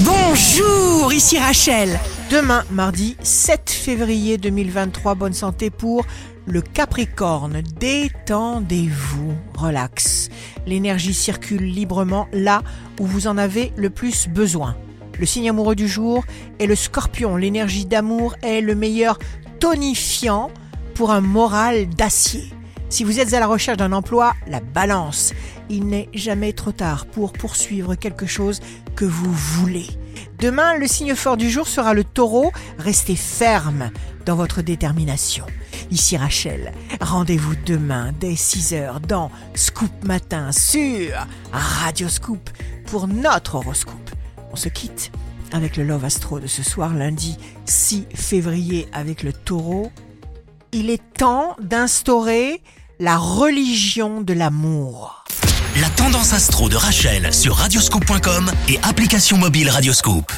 Bonjour, ici Rachel. Demain, mardi 7 février 2023, bonne santé pour le Capricorne. Détendez-vous, relax. L'énergie circule librement là où vous en avez le plus besoin. Le signe amoureux du jour est le Scorpion. L'énergie d'amour est le meilleur tonifiant pour un moral d'acier. Si vous êtes à la recherche d'un emploi, la balance. Il n'est jamais trop tard pour poursuivre quelque chose que vous voulez. Demain, le signe fort du jour sera le taureau. Restez ferme dans votre détermination. Ici Rachel, rendez-vous demain dès 6h dans Scoop Matin sur Radio Scoop pour notre horoscope. On se quitte avec le Love Astro de ce soir lundi 6 février avec le taureau. Il est temps d'instaurer la religion de l'amour. La tendance astro de Rachel sur radioscope.com et application mobile Radioscope.